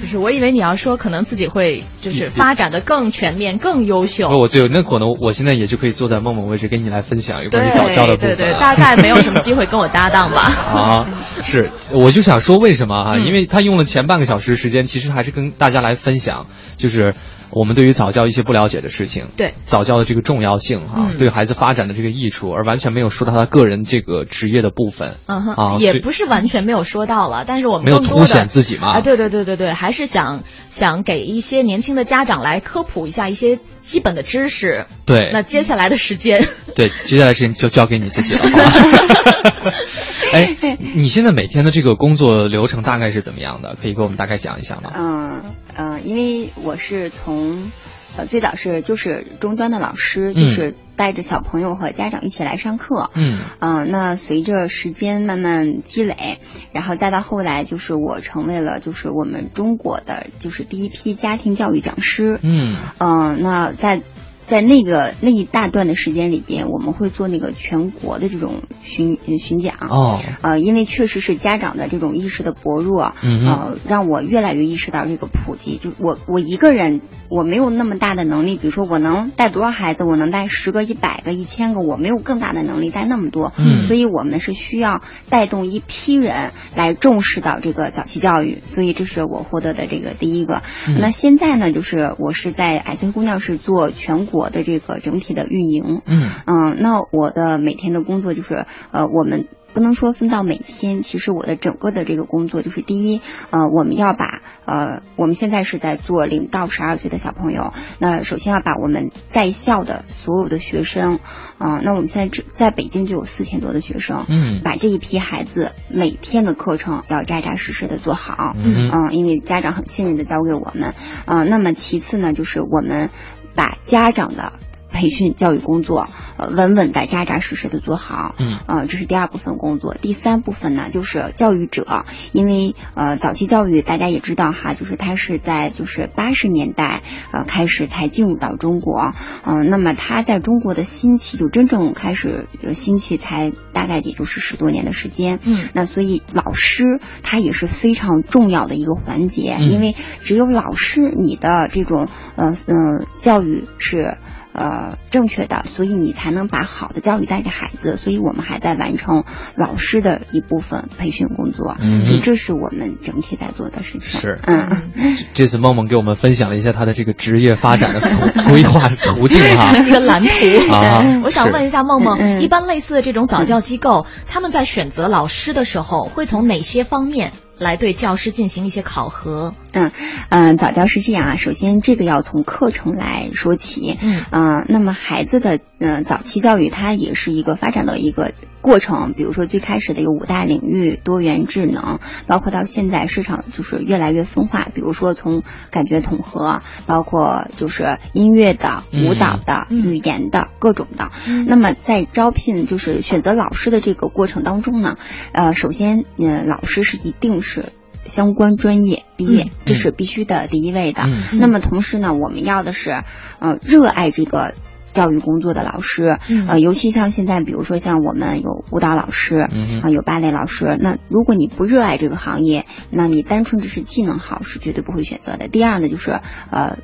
不是，我以为你要说可能自己会就是发展的更全面、更优秀。我就那可能我现在也就可以坐在梦梦位置跟你来分享有关于早教的部分、啊。对对，大概没有什么机会跟我搭档吧。啊，是，我就想说为什么啊？嗯因为他用了前半个小时时间，其实还是跟大家来分享，就是我们对于早教一些不了解的事情，对早教的这个重要性哈、嗯对孩子发展的这个益处，而完全没有说到他个人这个职业的部分。嗯哼，啊也不是完全没有说到了，但是我们没有更凸显自己嘛啊，对对对对对，还是想想给一些年轻的家长来科普一下一些基本的知识。对那接下来的时间，对，接下来时间就交给你自己了？哎，你现在每天的这个工作流程大概是怎么样的？可以给我们大概讲一下吗？嗯呃，因为我是从呃最早是就是终端的老师，嗯就是带着小朋友和家长一起来上课。嗯嗯、那随着时间慢慢积累，然后再到后来，就是我成为了就是我们中国的就是第一批家庭教育讲师。嗯嗯、那在在那个那一大段的时间里边，我们会做那个全国的这种巡呃巡讲。哦呃，因为确实是家长的这种意识的薄弱，嗯呃，让我越来越意识到这个普及。就我我一个人，我没有那么大的能力，比如说我能带多少孩子，我能带十个、一百个、一千个，我没有更大的能力带那么多。嗯所以我们是需要带动一批人来重视到这个早期教育，所以这是我获得的这个第一个。嗯那现在呢，就是我是在爱心姑娘是做全国的这个整体的运营。嗯。嗯，那我的每天的工作就是，呃，我们不能说分到每天，其实我的整个的这个工作就是，第一，呃，我们要把，呃，我们现在是在做零到十二岁的小朋友，那首先要把我们在校的所有的学生，啊、那我们现在只在北京就有四千多的学生，嗯。把这一批孩子每天的课程要扎扎实实的做好，嗯嗯，因为家长很信任的交给我们，啊、那么其次呢，就是我们把家长的培训教育工作，呃，稳稳的、扎扎实实的做好，嗯。啊、这是第二部分工作。第三部分呢，就是教育者，因为呃，早期教育大家也知道哈，就是它是在就是八十年代呃开始才进入到中国，嗯、那么它在中国的兴起就真正开始呃兴起才大概也就是十多年的时间，嗯。那所以老师他也是非常重要的一个环节，嗯。因为只有老师你的这种呃呃教育是。呃，正确的，所以你才能把好的教育带给孩子。所以我们还在完成老师的一部分培训工作，嗯所以这是我们整体在做的事情。是嗯，这次梦梦给我们分享了一下她的这个职业发展的图 规划途径哈。一个蓝图啊我想问一下梦梦，一般类似的这种早教机构，他们在选择老师的时候，会从哪些方面来对教师进行一些考核？嗯嗯，早教是这样啊，首先这个要从课程来说起。嗯呃，那么孩子的呃早期教育，它也是一个发展的一个过程。比如说最开始的有五大领域，多元智能，包括到现在市场就是越来越分化。比如说从感觉统合，包括就是音乐的、嗯舞蹈的、嗯语言的各种的。嗯那么在招聘就是选择老师的这个过程当中呢，呃，首先嗯老师是一定是。相关专业毕业，嗯这是必须的第一位的。嗯那么同时呢，我们要的是，呃，热爱这个。教育工作的老师，嗯呃，尤其像现在，比如说像我们有舞蹈老师，嗯有芭蕾老师。那如果你不热爱这个行业，那你单纯只是技能好是绝对不会选择的。第二呢，就是呃。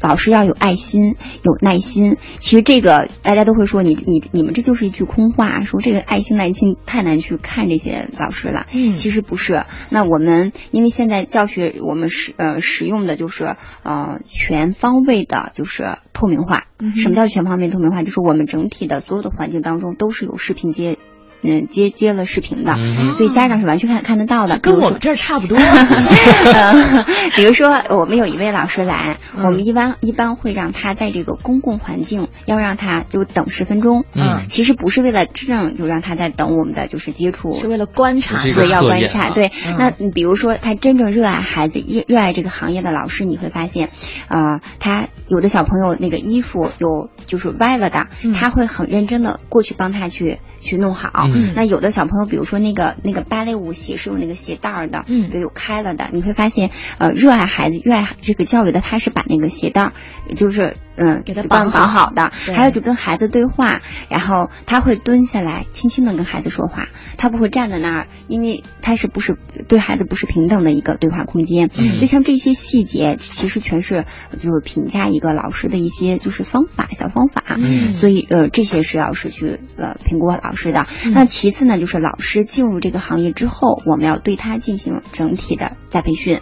老师要有爱心，有耐心。其实这个大家都会说你你你们这就是一句空话，说这个爱心耐心太难去看这些老师了。嗯其实不是。那我们因为现在教学我们使呃使用的就是呃全方位的，就是透明化。嗯什么叫全方位透明化？就是我们整体的所有的环境当中都是有视频接。嗯接接了视频的，所以家长是完全看看得到的。跟我们这儿差不多。比如说，我们有一位老师来，我们一般一般会让他在这个公共环境，要让他就等十分钟。嗯，其实不是为了真正就让他在等我们的就是接触，是为了观察，对，要观察。对，那比如说他真正热爱孩子、热热爱这个行业的老师，你会发现，啊，他有的小朋友那个衣服有就是歪了的，他会很认真的过去帮他去去弄好。那有的小朋友，比如说那个那个芭蕾舞鞋是有那个鞋带儿的，嗯，对，有开了的，你会发现，呃，热爱孩子、热爱这个教育的，他是把那个鞋带儿，就是嗯，给他绑绑好的。还有就跟孩子对话，然后他会蹲下来，轻轻的跟孩子说话，他不会站在那儿，因为他是不是对孩子不是平等的一个对话空间。嗯，就像这些细节，其实全是就是评价一个老师的一些就是方法小方法。嗯，所以呃，这些是要是去呃评估老师的。那其次呢，就是老师进入这个行业之后，我们要对他进行整体的再培训。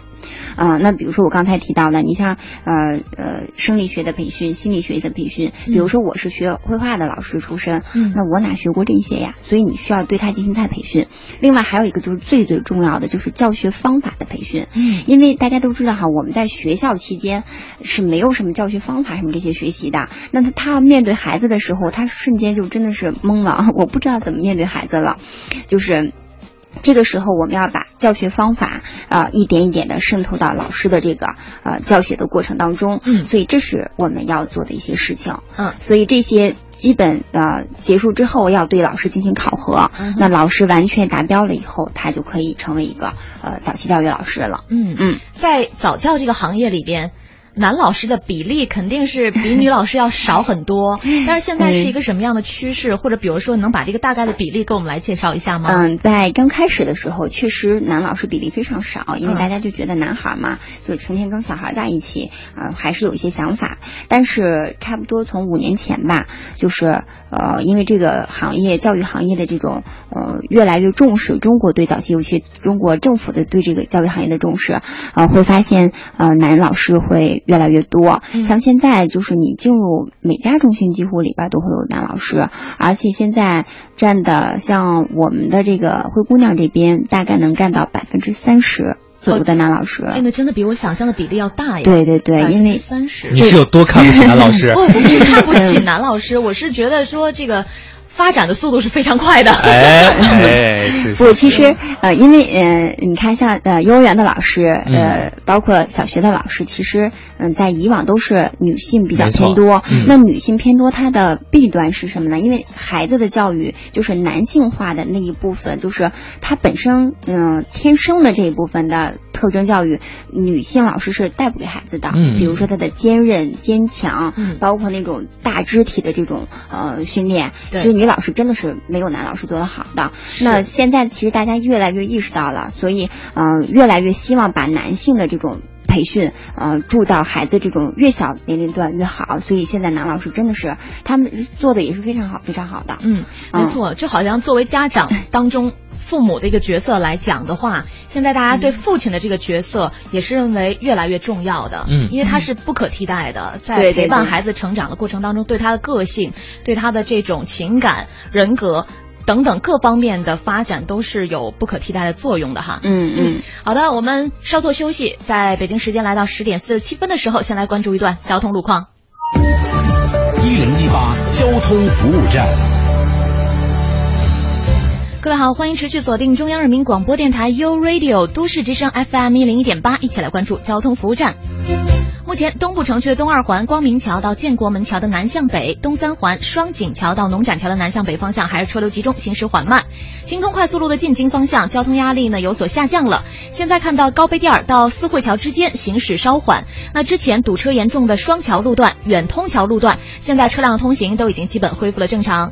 啊、那比如说我刚才提到的，你像呃呃生理学的培训、心理学的培训，比如说我是学绘画的老师出身，嗯那我哪学过这些呀？所以你需要对他进行再培训。另外还有一个就是最最重要的就是教学方法的培训，嗯因为大家都知道哈，我们在学校期间是没有什么教学方法什么这些学习的，那他他面对孩子的时候，他瞬间就真的是懵了，我不知道怎么面对孩子了，就是。这个时候，我们要把教学方法啊、呃一点一点的渗透到老师的这个呃教学的过程当中。嗯所以这是我们要做的一些事情。嗯所以这些基本呃结束之后，要对老师进行考核。嗯那老师完全达标了以后，他就可以成为一个呃早期教育老师了。嗯嗯，在早教这个行业里边。男老师的比例肯定是比女老师要少很多，但是现在是一个什么样的趋势？或者比如说，能把这个大概的比例给我们来介绍一下吗？嗯，在刚开始的时候，确实男老师比例非常少，因为嗯大家就觉得男孩嘛，就成天跟小孩在一起，呃，还是有一些想法。但是差不多从五年前吧，就是呃，因为这个行业教育行业的这种呃越来越重视，中国对早期，尤其中国政府的对这个教育行业的重视，呃，会发现呃男老师会越来越多。嗯像现在就是你进入每家中心，几乎里边都会有男老师，而且现在占的像我们的这个灰姑娘这边，大概能占到百分之三十左右的男老师。哎，那真的比我想象的比例要大呀！对对对，因为三十，你是有多看不起男老师？不不是看不起男老师，我是觉得说这个发展的速度是非常快的。哎 哎，是不，其实呃，因为呃，你看像呃幼儿园的老师，呃，包括小学的老师，其实嗯、在以往都是女性比较偏多。嗯那女性偏多，它的弊端是什么呢？因为孩子的教育就是男性化的那一部分，就是他本身嗯、天生的这一部分的特征教育，女性老师是带不给孩子的。嗯比如说他的坚韧、坚强，嗯包括那种大肢体的这种呃训练，对其实女老师真的是没有男老师做的好的。那现在其实大家越来越意识到了，所以嗯、呃越来越希望把男性的这种。培训，呃，注到孩子这种越小年龄段越好，所以现在男老师真的是他们做的也是非常好，非常好的。嗯，没错，就好像作为家长当中父母的一个角色来讲的话，现在大家对父亲的这个角色也是认为越来越重要的，嗯因为他是不可替代的，在对对对陪伴孩子成长的过程当中，对他的个性、对他的这种情感、人格。等等各方面的发展都是有不可替代的作用的哈。嗯嗯，好的，我们稍作休息，在北京时间来到十点四十七分的时候，先来关注一段交通路况。一零一八交通服务站。各位好，欢迎持续锁定中央人民广播电台 U Radio 都市之声 FM 一零一点八，一起来关注交通服务站。目前，东部城区的东二环光明桥到建国门桥的南向北，东三环双井桥到农展桥的南向北方向还是车流集中，行驶缓慢。京通快速路的进京方向，交通压力呢有所下降了。现在看到高碑店儿到四惠桥之间行驶稍缓。那之前堵车严重的双桥路段、远通桥路段，现在车辆通行都已经基本恢复了正常。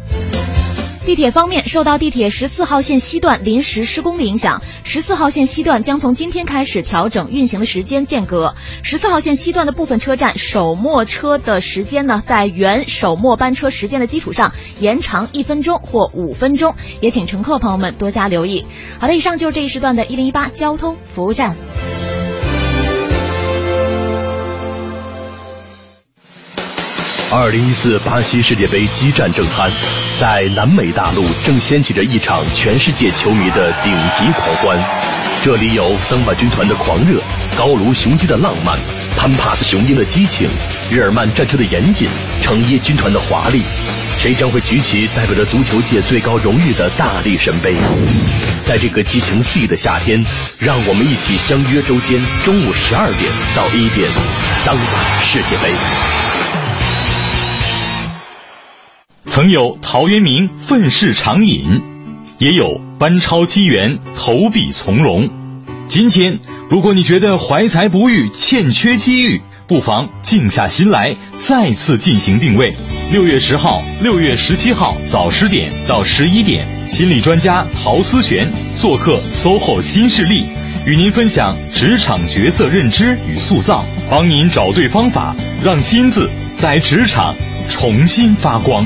地铁方面，受到地铁十四号线西段临时施工的影响，十四号线西段将从今天开始调整运行的时间间隔。十四号线西段的部分车站首末车的时间呢，在原首末班车时间的基础上延长一分钟或五分钟，也请乘客朋友们多加留意。好的，以上就是这一时段的一零一八交通服务站。二零一四巴西世界杯激战正酣，在南美大陆正掀起着一场全世界球迷的顶级狂欢。这里有桑巴军团的狂热，高卢雄鸡的浪漫，潘帕斯雄鹰的激情，日耳曼战车的严谨，成衣军团的华丽。谁将会举起代表着足球界最高荣誉的大力神杯？在这个激情四溢的夏天，让我们一起相约周间中午十二点到一点，桑巴世界杯。曾有陶渊明愤世长饮，也有班超机缘投笔从戎。今天，如果你觉得怀才不遇、欠缺机遇，不妨静下心来，再次进行定位。六月十号、六月十七号早十点到十一点，心理专家陶思璇做客 SOHO 新势力，与您分享职场角色认知与塑造，帮您找对方法，让金子在职场重新发光。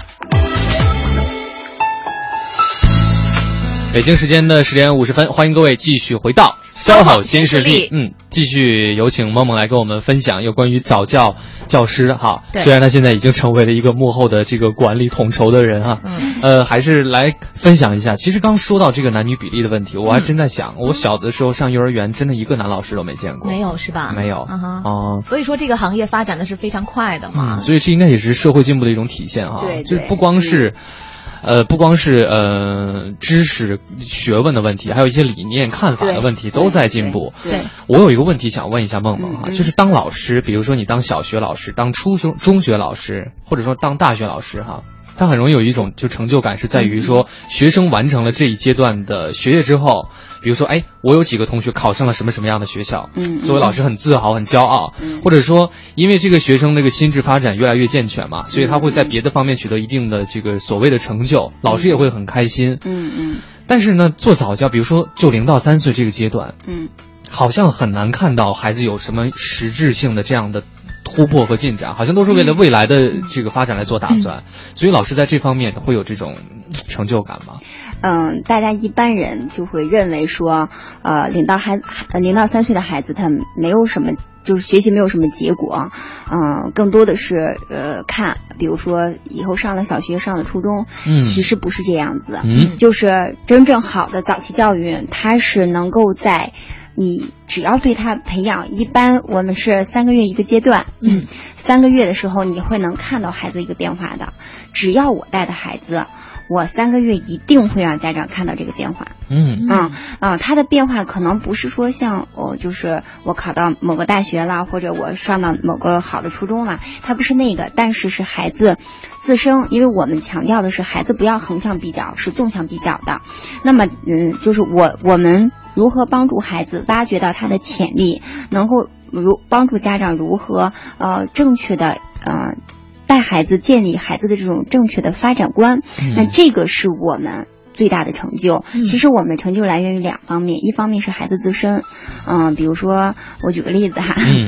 北京时间的十点五十分，欢迎各位继续回到 SOHO 新势力。嗯，继续有请梦梦来跟我们分享有关于早教教师哈。虽然他现在已经成为了一个幕后的这个管理统筹的人哈，嗯呃，还是来分享一下。其实刚说到这个男女比例的问题，我还真在想，我小的时候上幼儿园，真的一个男老师都没见过。没有是吧？没有。嗯哼。哦。所以说这个行业发展的是非常快的嘛。嗯，所以这应该也是社会进步的一种体现哈。对对就是不光是。呃，不光是呃知识学问的问题，还有一些理念看法的问题都在进步。对，我有一个问题想问一下梦梦哈，嗯就是当老师，比如说你当小学老师、当初中中学老师，或者说当大学老师哈，他很容易有一种就成就感，是在于说学生完成了这一阶段的学业之后，比如说哎，我有几个同学考上了什么什么样的学校，嗯作为老师很自豪、很骄傲，嗯。或者说因为这个学生那个心智发展越来越健全嘛，所以他会在别的方面取得一定的这个所谓的成就，老师也会很开心。嗯嗯。但是呢，做早教，比如说就零到三岁这个阶段，嗯。好像很难看到孩子有什么实质性的这样的突破和进展，好像都是为了未来的这个发展来做打算。所以老师在这方面会有这种嗯成就感吗？嗯，大家一般人就会认为说，呃，零到孩呃零到三岁的孩子他没有什么，就是学习没有什么结果，嗯，更多的是呃看，比如说以后上了小学，上了初中，嗯其实不是这样子，嗯就是真正好的早期教育，它是能够在。你只要对他培养，一般我们是三个月一个阶段，嗯，三个月的时候你会能看到孩子一个变化的。只要我带的孩子，我三个月一定会让家长看到这个变化。嗯啊啊，他的变化可能不是说像哦，就是我考到某个大学了，或者我上到某个好的初中了，他不是那个，但是是孩子自身，因为我们强调的是孩子不要横向比较，是纵向比较的。那么，嗯，就是我我们如何帮助孩子挖掘到他的潜力，能够如帮助家长如何呃正确的呃。带孩子建立孩子的这种正确的发展观，嗯那这个是我们最大的成就。嗯其实我们的成就来源于两方面，一方面是孩子自身，嗯、比如说我举个例子哈，嗯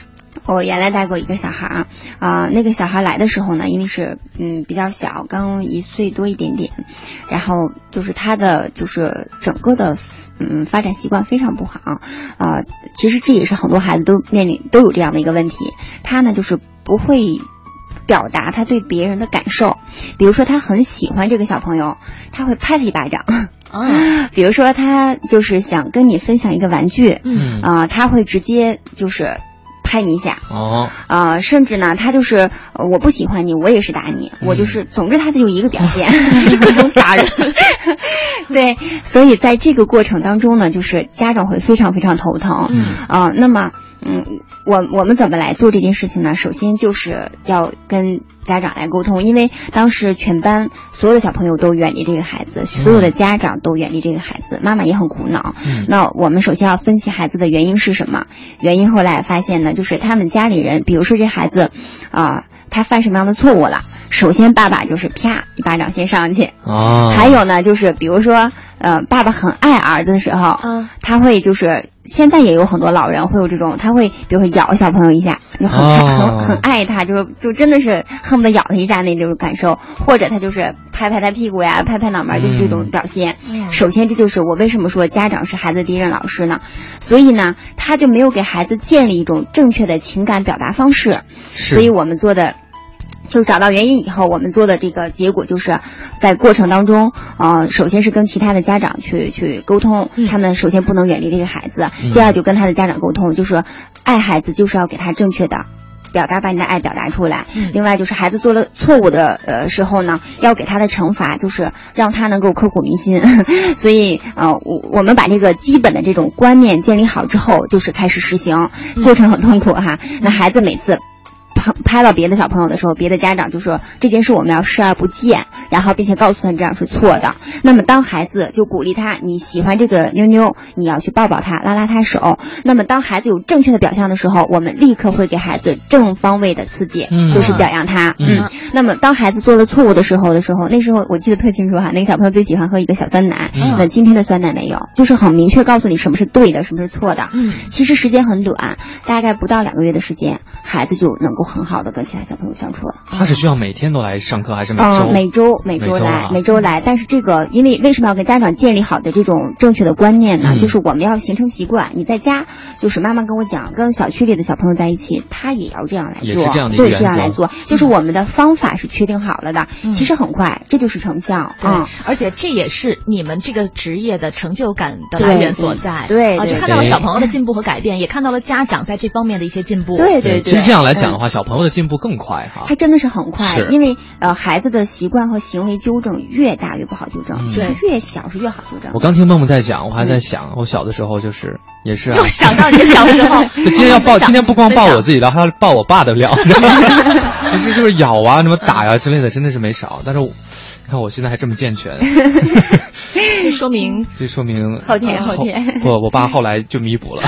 我原来带过一个小孩儿，啊、那个小孩来的时候呢，因为是嗯比较小，刚一岁多一点点，然后就是他的就是整个的嗯发展习惯非常不好，啊、其实这也是很多孩子都面临都有这样的一个问题，他呢就是不会。表达他对别人的感受，比如说他很喜欢这个小朋友，他会拍他一巴掌。啊，比如说他就是想跟你分享一个玩具，嗯啊、他会直接就是拍你一下，哦啊、甚至呢，他就是、呃我不喜欢你，我也是打你，我就是，总之他就一个表现，各种打人。对，所以在这个过程当中呢，就是家长会非常非常头疼，嗯啊、那么。嗯，我我们怎么来做这件事情呢？首先就是要跟家长来沟通，因为当时全班所有的小朋友都远离这个孩子，所有的家长都远离这个孩子，妈妈也很苦恼。嗯那我们首先要分析孩子的原因是什么？原因后来发现呢，就是他们家里人，比如说这孩子，啊、他犯什么样的错误了。首先，爸爸就是啪一巴掌先上去。哦。还有呢，就是比如说，呃，爸爸很爱儿子的时候，嗯，他会就是现在也有很多老人会有这种，他会比如说咬小朋友一下，就很、哦很很爱他，就是就真的是恨不得咬他一下那种感受，或者他就是拍拍他屁股呀，拍拍脑门儿，就是这种表现。嗯首先，这就是我为什么说家长是孩子第一任老师呢？所以呢，他就没有给孩子建立一种正确的情感表达方式，所以我们做的。就是找到原因以后，我们做的这个结果就是，在过程当中，呃，首先是跟其他的家长去去沟通，他们首先不能远离这个孩子，嗯第二就跟他的家长沟通，就是爱孩子就是要给他正确的。表达把你的爱表达出来。嗯另外就是孩子做了错误的呃时候呢，要给他的惩罚就是让他能够刻骨铭心。所以呃，我我们把这个基本的这种观念建立好之后，就是开始实行，过程很痛苦哈。那孩子每次。拍拍到别的小朋友的时候，别的家长就说这件事我们要视而不见，然后并且告诉他这样是错的。那么当孩子就鼓励他，你喜欢这个妞妞，你要去抱抱他，拉拉他手。那么当孩子有正确的表象的时候，我们立刻会给孩子正方位的刺激，嗯就是表扬他。嗯那么当孩子做了错误的时候的时候，那时候我记得特清楚哈，那个小朋友最喜欢喝一个小酸奶，嗯那今天的酸奶没有，就是很明确告诉你什么是对的，什么是错的。嗯其实时间很短，大概不到两个月的时间，孩子就能够很好的跟其他小朋友相处了。他是需要每天都来上课，还是每周？嗯，每周每周来，啊每周来。但是这个，因为为什么要跟家长建立好的这种正确的观念呢？嗯就是我们要形成习惯。你在家，就是妈妈跟我讲，跟小区里的小朋友在一起，他也要这样来做，也是这样的对，这样来做。就是我们的方法是确定好了的，嗯其实很快，这就是成效。对嗯，，而且这也是你们这个职业的成就感的来源所在。啊，对对就看到了小朋友的进步和改变，也看到了家长在这方面的一些进步。对对对。其实这样来讲的嗯话，小朋友的进步更快哈他。真的是很快，因为呃孩子的习惯和行为纠正越大越不好纠正，嗯。其实越小是越好纠正。我刚听梦梦在讲，我还在想，我小的时候就是也是啊。又，想到你小时候。就今天要抱，今天不光抱我自己的，还要抱我爸的料，其 实就是咬啊、什么打呀、之类的，真的是没少。但是我，你看我现在还这么健全，这说明这说明后天后天。不，我爸后来就弥补了。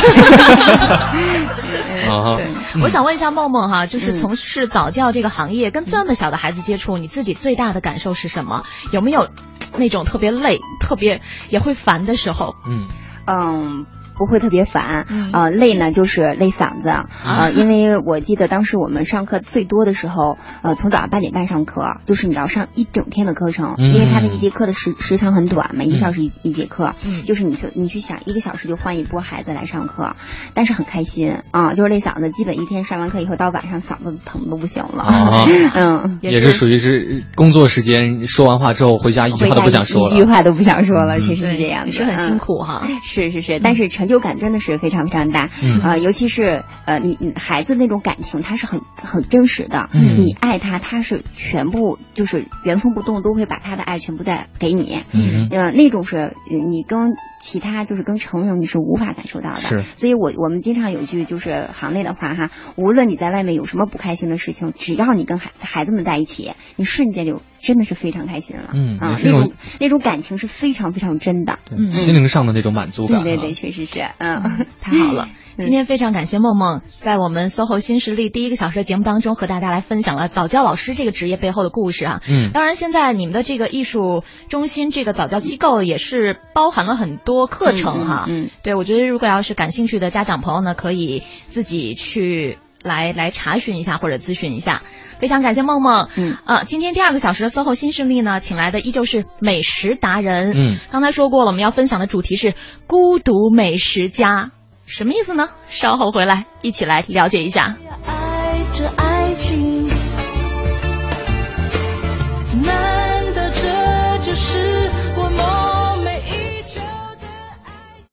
啊哈，我想问一下梦梦哈，就是嗯从事早教这个行业，跟这么小的孩子接触，你自己最大的感受是什么？有没有那种特别累、特别也会烦的时候？嗯嗯，不会特别烦，嗯。呃，累呢就是累嗓子，呃，因为我记得当时我们上课最多的时候，呃，从早上八点半上课，就是你要上一整天的课程，嗯。因为它的一节课的时时长很短嘛，一个小时一一节课，嗯。就是你去你去想一个小时就换一波孩子来上课，但是很开心啊，就是累嗓子，基本一天上完课以后到晚上嗓子疼的不行了，啊，嗯。也是。属于是工作时间说完话之后回家一句话都不想说了。一句话都不想说了，嗯。其实是这样是很辛嗯苦哈。是是是，但是成就感真的是非常非常大，嗯。呃，尤其是呃你你孩子那种感情，他是很很真实的，嗯。你爱他，他是全部就是原封不动都会把他的爱全部再给你，嗯。呃，那种是呃你跟其他就是跟成人你是无法感受到的，是。所以我我们经常有句就是行内的话哈，无论你在外面有什么不开心的事情，只要你跟孩孩子们在一起，你瞬间就真的是非常开心了，嗯啊那种那种感情是非常非常真的，对嗯心灵上的那种满足感。对对对，确实是，嗯，太好了！今天非常感谢梦梦在我们 SOHO 新势力第一个小时的节目当中和大家来分享了早教老师这个职业背后的故事啊。嗯当然，现在你们的这个艺术中心这个早教机构也是包含了很多课程哈。嗯，嗯对，我觉得如果要是感兴趣的家长朋友呢，可以自己去来来查询一下或者咨询一下。非常感谢梦梦。嗯呃，今天第二个小时的 SOHO 新势力呢，请来的依旧是美食达人。嗯，刚才说过了，我们要分享的主题是孤独美食家，什么意思呢？稍后回来一起来了解一下。